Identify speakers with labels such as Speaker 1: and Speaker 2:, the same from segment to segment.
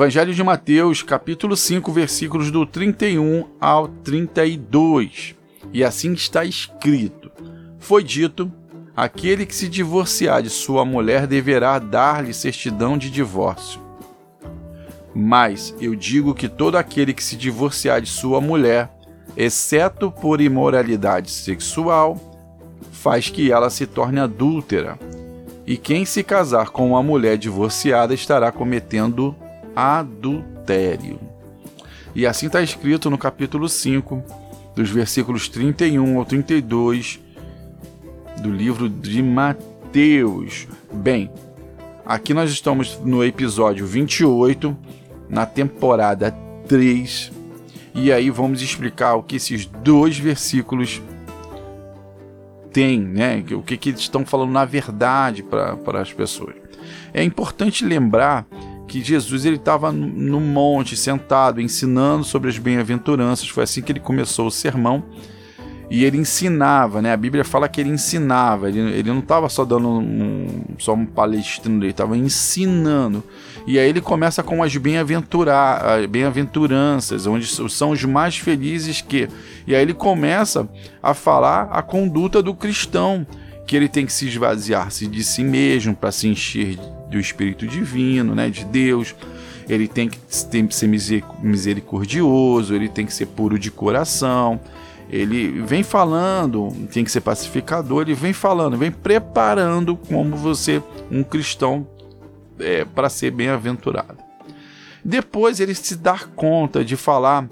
Speaker 1: Evangelho de Mateus, capítulo 5, versículos do 31 ao 32. E assim está escrito: Foi dito: aquele que se divorciar de sua mulher deverá dar-lhe certidão de divórcio. Mas eu digo que todo aquele que se divorciar de sua mulher, exceto por imoralidade sexual, faz que ela se torne adúltera. E quem se casar com uma mulher divorciada estará cometendo adultério. E assim está escrito no capítulo 5, dos versículos 31 ao 32 do livro de Mateus. Bem, aqui nós estamos no episódio 28, na temporada 3, e aí vamos explicar o que esses dois versículos têm, né? O que, que estão falando na verdade para as pessoas. É importante lembrar que Jesus ele estava no monte sentado ensinando sobre as bem-aventuranças. Foi assim que ele começou o sermão e ele ensinava, né? A Bíblia fala que ele ensinava. Ele, ele não estava só dando um, só um palestrino, ele estava ensinando. E aí ele começa com as bem-aventuranças, onde são os mais felizes que. E aí ele começa a falar a conduta do cristão, que ele tem que se esvaziar-se de si mesmo para se encher do Espírito Divino, né, de Deus. Ele tem que, tem que ser misericordioso, ele tem que ser puro de coração. Ele vem falando, tem que ser pacificador, ele vem falando, vem preparando como você, um cristão, é, para ser bem-aventurado. Depois ele se dá conta de falar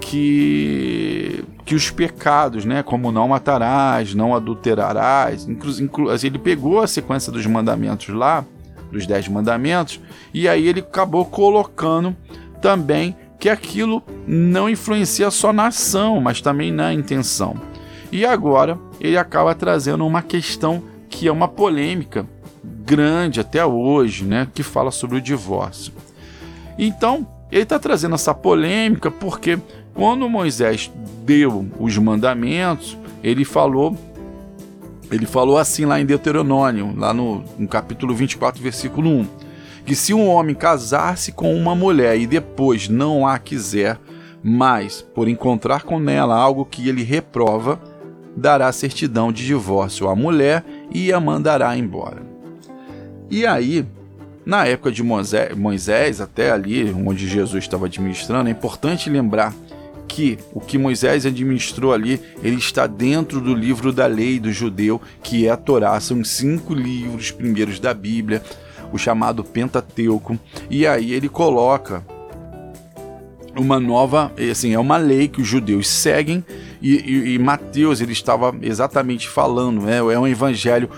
Speaker 1: que, que os pecados, né, como não matarás, não adulterarás, inclu, inclu, ele pegou a sequência dos mandamentos lá dos Dez Mandamentos, e aí ele acabou colocando também que aquilo não influencia só na ação, mas também na intenção. E agora ele acaba trazendo uma questão que é uma polêmica grande até hoje, né, que fala sobre o divórcio. Então, ele está trazendo essa polêmica porque quando Moisés deu os mandamentos, ele falou ele falou assim lá em Deuteronômio, lá no, no capítulo 24, versículo 1, que se um homem casar-se com uma mulher e depois não a quiser, mas por encontrar com ela algo que ele reprova, dará certidão de divórcio à mulher e a mandará embora. E aí, na época de Moisés, até ali onde Jesus estava administrando, é importante lembrar que o que Moisés administrou ali, ele está dentro do livro da lei do judeu, que é a Torá, são cinco livros primeiros da Bíblia, o chamado Pentateuco, e aí ele coloca uma nova, assim, é uma lei que os judeus seguem, e, e, e Mateus ele estava exatamente falando, né, é um evangelho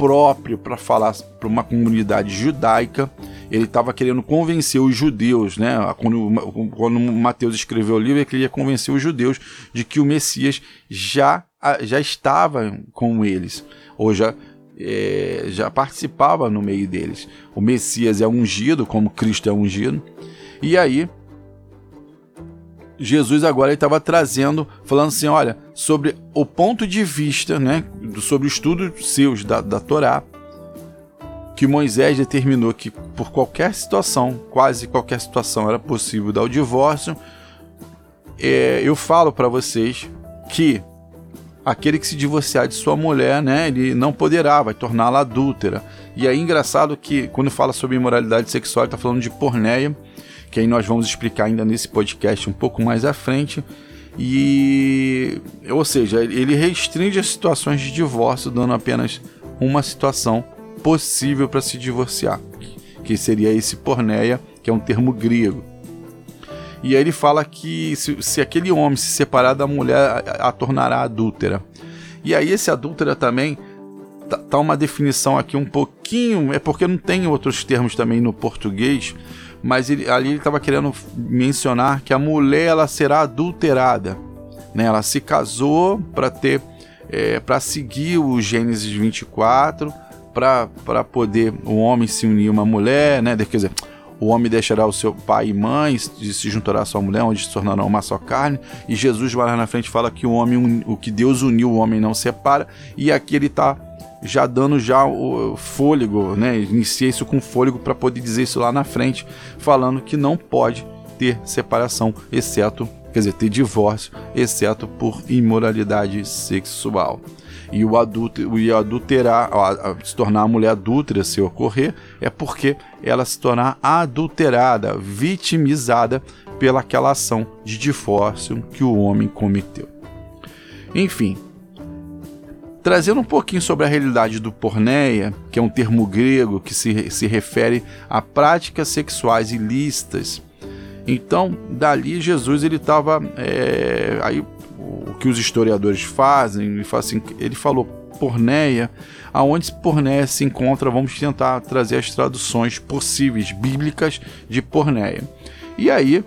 Speaker 1: próprio para falar para uma comunidade judaica, ele estava querendo convencer os judeus, né? Quando, quando Mateus escreveu o livro, ele queria convencer os judeus de que o Messias já, já estava com eles, ou já, é, já participava no meio deles. O Messias é ungido, como Cristo é ungido, e aí Jesus agora estava trazendo, falando assim, olha, sobre o ponto de vista, né, sobre o estudo seus da, da Torá, que Moisés determinou que por qualquer situação, quase qualquer situação, era possível dar o divórcio, é, eu falo para vocês que aquele que se divorciar de sua mulher, né, ele não poderá, vai torná-la adúltera. E aí engraçado que quando fala sobre imoralidade sexual, ele está falando de porneia, que aí nós vamos explicar ainda nesse podcast um pouco mais à frente. E, ou seja, ele restringe as situações de divórcio, dando apenas uma situação possível para se divorciar, que seria esse porneia, que é um termo grego. E aí ele fala que se, se aquele homem se separar da mulher, a, a tornará adúltera. E aí esse adúltera também tá, tá uma definição aqui um pouquinho, é porque não tem outros termos também no português, mas ele, ali ele estava querendo mencionar que a mulher ela será adulterada, né? Ela se casou para ter, é, para seguir o Gênesis 24 para poder o homem se unir a uma mulher, né? Quer dizer, o homem deixará o seu pai e mãe e se juntará à sua mulher, onde se tornarão uma só carne. E Jesus vai lá na frente fala que o homem, o que Deus uniu, o homem não separa. E aqui ele está já dando já o fôlego, né? Inicia isso com fôlego para poder dizer isso lá na frente, falando que não pode ter separação, exceto, quer dizer, ter divórcio, exceto por imoralidade sexual. E o adulto, e adulterar, se tornar a mulher adúltera se ocorrer, é porque ela se tornar adulterada, vitimizada pelaquela ação de divórcio que o homem cometeu. Enfim, trazendo um pouquinho sobre a realidade do porneia, que é um termo grego que se, se refere a práticas sexuais ilícitas. Então, dali Jesus ele estava é, aí o que os historiadores fazem, ele, fala assim, ele falou porneia, aonde porneia se encontra, vamos tentar trazer as traduções possíveis bíblicas de porneia. E aí,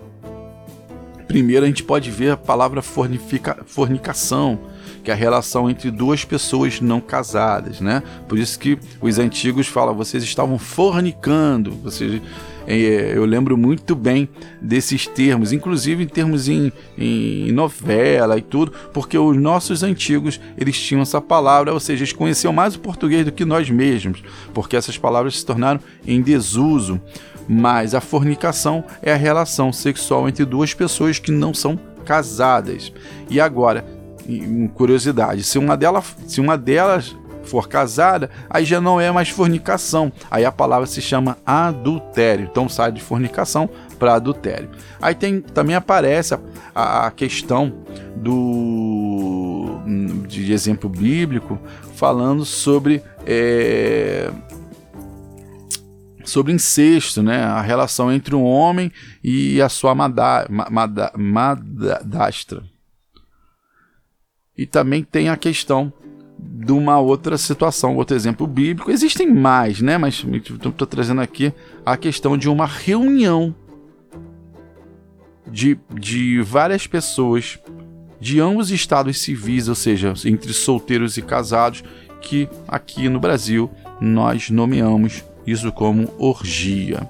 Speaker 1: primeiro a gente pode ver a palavra fornicação, que é a relação entre duas pessoas não casadas, né? Por isso que os antigos falam, vocês estavam fornicando, vocês é, eu lembro muito bem desses termos, inclusive em termos em, em, novela e tudo, porque os nossos antigos eles tinham essa palavra, ou seja, eles conheciam mais o português do que nós mesmos, porque essas palavras se tornaram em desuso. Mas a fornicação é a relação sexual entre duas pessoas que não são casadas. E agora, curiosidade, se uma delas, se uma delas for casada, aí já não é mais fornicação. Aí a palavra se chama adultério. Então sai de fornicação para adultério. Aí tem também aparece a, a questão do de exemplo bíblico falando sobre é, sobre incesto, né? A relação entre um homem e a sua madastra. E também tem a questão de uma outra situação, outro exemplo bíblico. Existem mais, né? Mas estou trazendo aqui a questão de uma reunião de, de várias pessoas de ambos estados civis, ou seja, entre solteiros e casados, que aqui no Brasil nós nomeamos isso como orgia.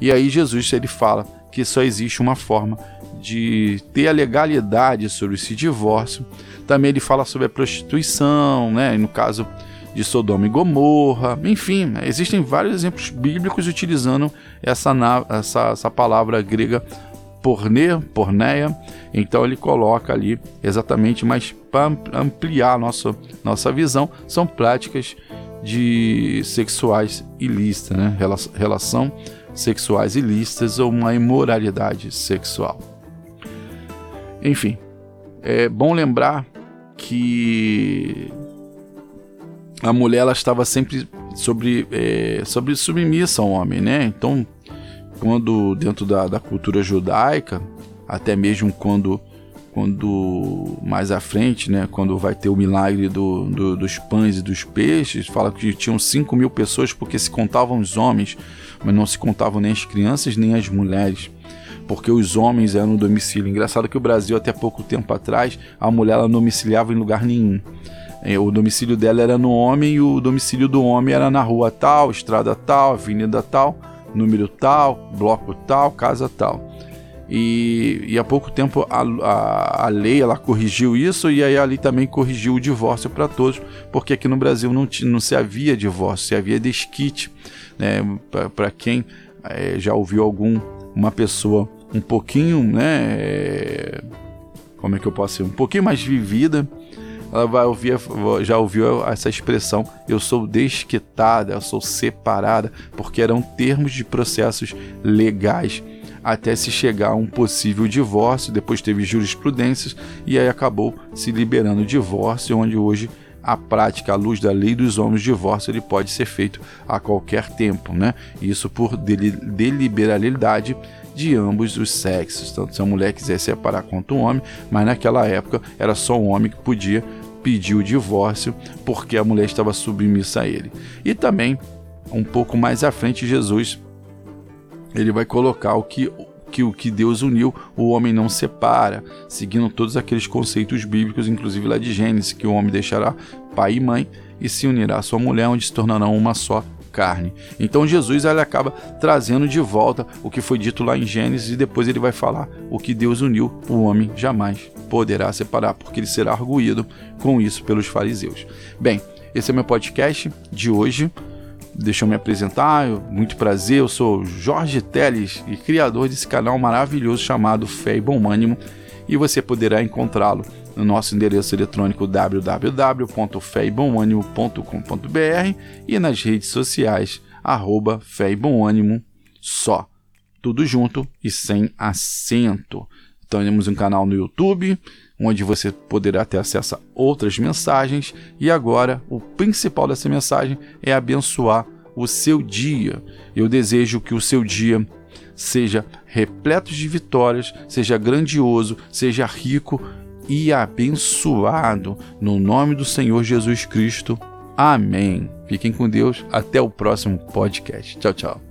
Speaker 1: E aí Jesus ele fala que só existe uma forma de ter a legalidade sobre esse divórcio também ele fala sobre a prostituição, né? no caso de Sodoma e Gomorra. Enfim, existem vários exemplos bíblicos utilizando essa, essa, essa palavra grega porne, porneia. Então ele coloca ali exatamente, mas para ampliar nossa, nossa visão, são práticas de sexuais ilícitas, né? Relação sexuais ilícitas ou uma imoralidade sexual. Enfim, é bom lembrar que a mulher ela estava sempre sobre, é, sobre submissa ao homem, né? Então, quando dentro da, da cultura judaica, até mesmo quando quando mais à frente, né, quando vai ter o milagre do, do, dos pães e dos peixes, fala que tinham 5 mil pessoas porque se contavam os homens, mas não se contavam nem as crianças nem as mulheres porque os homens eram no domicílio. Engraçado que o Brasil, até pouco tempo atrás, a mulher ela não domiciliava em lugar nenhum. É, o domicílio dela era no homem e o domicílio do homem era na rua tal, estrada tal, avenida tal, número tal, bloco tal, casa tal. E, e há pouco tempo a, a, a, lei ela corrigiu isso e aí a lei também corrigiu o divórcio para todos, porque aqui no Brasil não, não se havia divórcio, se havia desquite. Né? Para quem é, já ouviu algum uma pessoa um pouquinho, né? Como é que eu posso ser? Um pouquinho mais vivida, ela vai ouvir, já ouviu essa expressão, eu sou desquitada, eu sou separada, porque eram termos de processos legais até se chegar a um possível divórcio, depois teve jurisprudências e aí acabou se liberando o divórcio, onde hoje a prática à luz da lei dos homens, o divórcio ele pode ser feito a qualquer tempo, né? Isso por deliberalidade de ambos os sexos, tanto se a mulher quiser separar quanto o homem, mas naquela época era só o homem que podia pedir o divórcio porque a mulher estava submissa a ele. E também, um pouco mais à frente, Jesus ele vai colocar o que que o que Deus uniu, o homem não separa, seguindo todos aqueles conceitos bíblicos, inclusive lá de Gênesis, que o homem deixará pai e mãe e se unirá à sua mulher, onde se tornarão uma só carne. Então Jesus ele acaba trazendo de volta o que foi dito lá em Gênesis e depois ele vai falar o que Deus uniu, o homem jamais poderá separar, porque ele será arguído com isso pelos fariseus. Bem, Esse é meu podcast de hoje. Deixa eu me apresentar, muito prazer, eu sou Jorge Teles e criador desse canal maravilhoso chamado Fé e Bom Ânimo e você poderá encontrá-lo no nosso endereço eletrônico www.feibomânimo.com.br e nas redes sociais arroba Fé e Bom Ânimo só. Tudo junto e sem acento. Então temos um canal no YouTube, onde você poderá ter acesso a outras mensagens. E agora, o principal dessa mensagem é abençoar o seu dia. Eu desejo que o seu dia seja repleto de vitórias, seja grandioso, seja rico e abençoado. No nome do Senhor Jesus Cristo. Amém. Fiquem com Deus. Até o próximo podcast. Tchau, tchau.